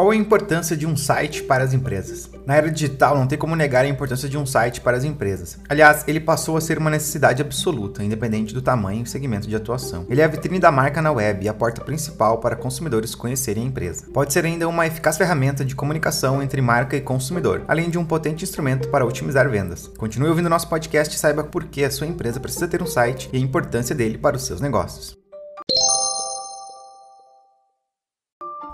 Qual a importância de um site para as empresas? Na era digital, não tem como negar a importância de um site para as empresas. Aliás, ele passou a ser uma necessidade absoluta, independente do tamanho e segmento de atuação. Ele é a vitrine da marca na web e a porta principal para consumidores conhecerem a empresa. Pode ser ainda uma eficaz ferramenta de comunicação entre marca e consumidor, além de um potente instrumento para otimizar vendas. Continue ouvindo nosso podcast e saiba por que a sua empresa precisa ter um site e a importância dele para os seus negócios.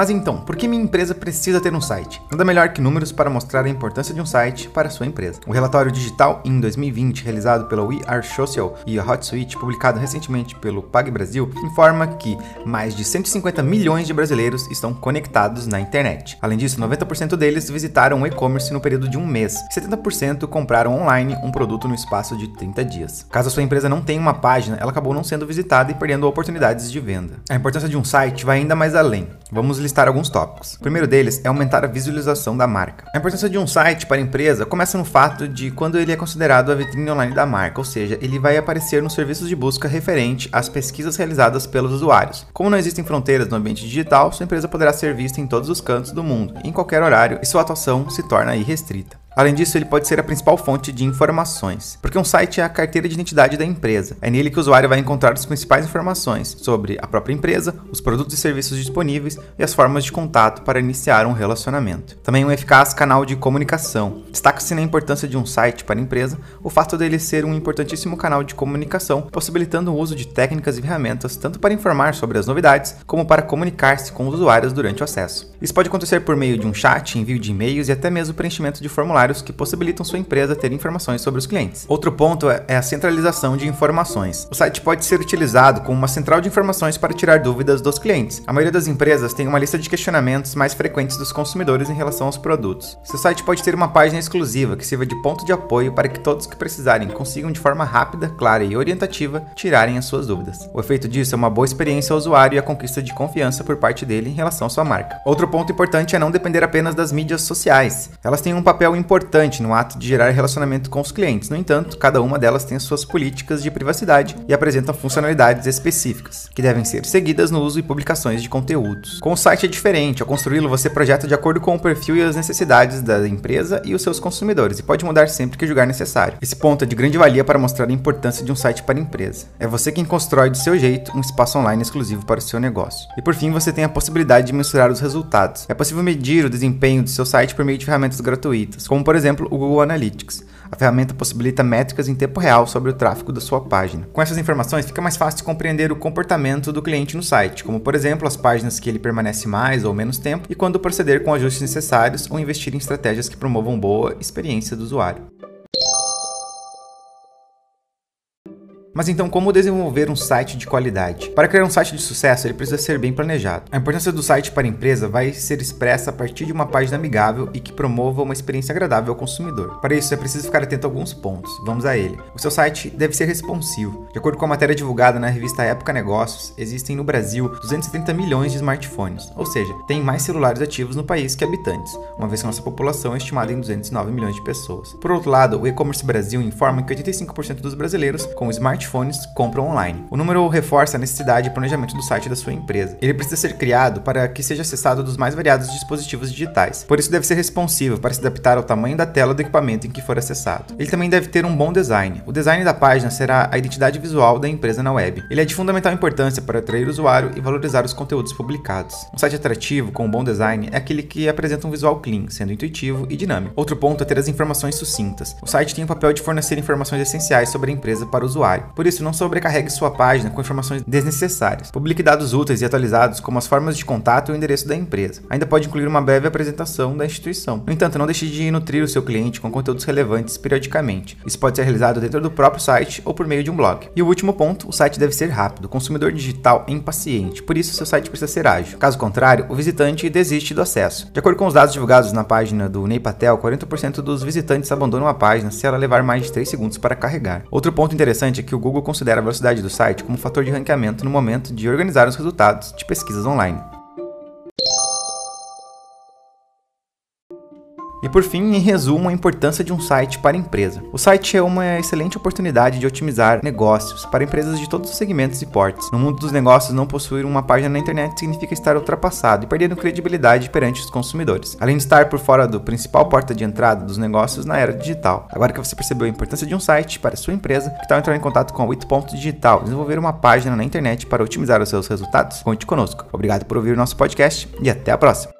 Mas então, por que minha empresa precisa ter um site? Nada melhor que números para mostrar a importância de um site para a sua empresa. O relatório digital em 2020, realizado pela We Are Social e a HotSuite, publicado recentemente pelo Pag Brasil, informa que mais de 150 milhões de brasileiros estão conectados na internet. Além disso, 90% deles visitaram o e-commerce no período de um mês e 70% compraram online um produto no espaço de 30 dias. Caso a sua empresa não tenha uma página, ela acabou não sendo visitada e perdendo oportunidades de venda. A importância de um site vai ainda mais além. Vamos listar alguns tópicos. O primeiro deles é aumentar a visualização da marca. A importância de um site para a empresa começa no fato de quando ele é considerado a vitrine online da marca, ou seja, ele vai aparecer nos serviços de busca referente às pesquisas realizadas pelos usuários. Como não existem fronteiras no ambiente digital, sua empresa poderá ser vista em todos os cantos do mundo, em qualquer horário, e sua atuação se torna irrestrita. Além disso, ele pode ser a principal fonte de informações, porque um site é a carteira de identidade da empresa. É nele que o usuário vai encontrar as principais informações sobre a própria empresa, os produtos e serviços disponíveis e as formas de contato para iniciar um relacionamento. Também um eficaz canal de comunicação. Destaca-se na importância de um site para a empresa o fato dele ser um importantíssimo canal de comunicação, possibilitando o uso de técnicas e ferramentas tanto para informar sobre as novidades como para comunicar-se com os usuários durante o acesso. Isso pode acontecer por meio de um chat, envio de e-mails e até mesmo preenchimento de formulários que possibilitam sua empresa ter informações sobre os clientes. Outro ponto é, é a centralização de informações. O site pode ser utilizado como uma central de informações para tirar dúvidas dos clientes. A maioria das empresas tem uma lista de questionamentos mais frequentes dos consumidores em relação aos produtos. Seu site pode ter uma página exclusiva que sirva de ponto de apoio para que todos que precisarem consigam de forma rápida, clara e orientativa tirarem as suas dúvidas. O efeito disso é uma boa experiência ao usuário e a conquista de confiança por parte dele em relação à sua marca. Outro ponto importante é não depender apenas das mídias sociais. Elas têm um papel importante importante no ato de gerar relacionamento com os clientes. No entanto, cada uma delas tem suas políticas de privacidade e apresentam funcionalidades específicas, que devem ser seguidas no uso e publicações de conteúdos. Com o site é diferente, ao construí-lo você projeta de acordo com o perfil e as necessidades da empresa e os seus consumidores, e pode mudar sempre que julgar necessário. Esse ponto é de grande valia para mostrar a importância de um site para a empresa. É você quem constrói do seu jeito um espaço online exclusivo para o seu negócio. E por fim, você tem a possibilidade de mensurar os resultados. É possível medir o desempenho do seu site por meio de ferramentas gratuitas, como como por exemplo o Google Analytics. A ferramenta possibilita métricas em tempo real sobre o tráfego da sua página. Com essas informações, fica mais fácil compreender o comportamento do cliente no site, como por exemplo as páginas que ele permanece mais ou menos tempo e quando proceder com ajustes necessários ou investir em estratégias que promovam boa experiência do usuário. Mas então, como desenvolver um site de qualidade? Para criar um site de sucesso, ele precisa ser bem planejado. A importância do site para a empresa vai ser expressa a partir de uma página amigável e que promova uma experiência agradável ao consumidor. Para isso, é preciso ficar atento a alguns pontos. Vamos a ele. O seu site deve ser responsivo. De acordo com a matéria divulgada na revista Época Negócios, existem no Brasil 230 milhões de smartphones, ou seja, tem mais celulares ativos no país que habitantes, uma vez que nossa população é estimada em 209 milhões de pessoas. Por outro lado, o E-commerce Brasil informa que 85% dos brasileiros com smartphones smartphones compram online. O número reforça a necessidade de planejamento do site da sua empresa. Ele precisa ser criado para que seja acessado dos mais variados dispositivos digitais. Por isso deve ser responsivo para se adaptar ao tamanho da tela do equipamento em que for acessado. Ele também deve ter um bom design. O design da página será a identidade visual da empresa na web. Ele é de fundamental importância para atrair o usuário e valorizar os conteúdos publicados. Um site atrativo com um bom design é aquele que apresenta um visual clean, sendo intuitivo e dinâmico. Outro ponto é ter as informações sucintas. O site tem o papel de fornecer informações essenciais sobre a empresa para o usuário. Por isso, não sobrecarregue sua página com informações desnecessárias. Publique dados úteis e atualizados, como as formas de contato e o endereço da empresa. Ainda pode incluir uma breve apresentação da instituição. No entanto, não deixe de nutrir o seu cliente com conteúdos relevantes periodicamente. Isso pode ser realizado dentro do próprio site ou por meio de um blog. E o último ponto, o site deve ser rápido. O consumidor digital é impaciente, por isso seu site precisa ser ágil. Caso contrário, o visitante desiste do acesso. De acordo com os dados divulgados na página do Ney Patel, 40% dos visitantes abandonam a página se ela levar mais de 3 segundos para carregar. Outro ponto interessante é que o Google considera a velocidade do site como fator de ranqueamento no momento de organizar os resultados de pesquisas online. E por fim, em resumo, a importância de um site para a empresa. O site é uma excelente oportunidade de otimizar negócios para empresas de todos os segmentos e portes. No mundo dos negócios, não possuir uma página na internet significa estar ultrapassado e perdendo credibilidade perante os consumidores, além de estar por fora do principal porta de entrada dos negócios na era digital. Agora que você percebeu a importância de um site para sua empresa, que tal entrar em contato com a 8 Digital, desenvolver uma página na internet para otimizar os seus resultados? Conte conosco. Obrigado por ouvir o nosso podcast e até a próxima.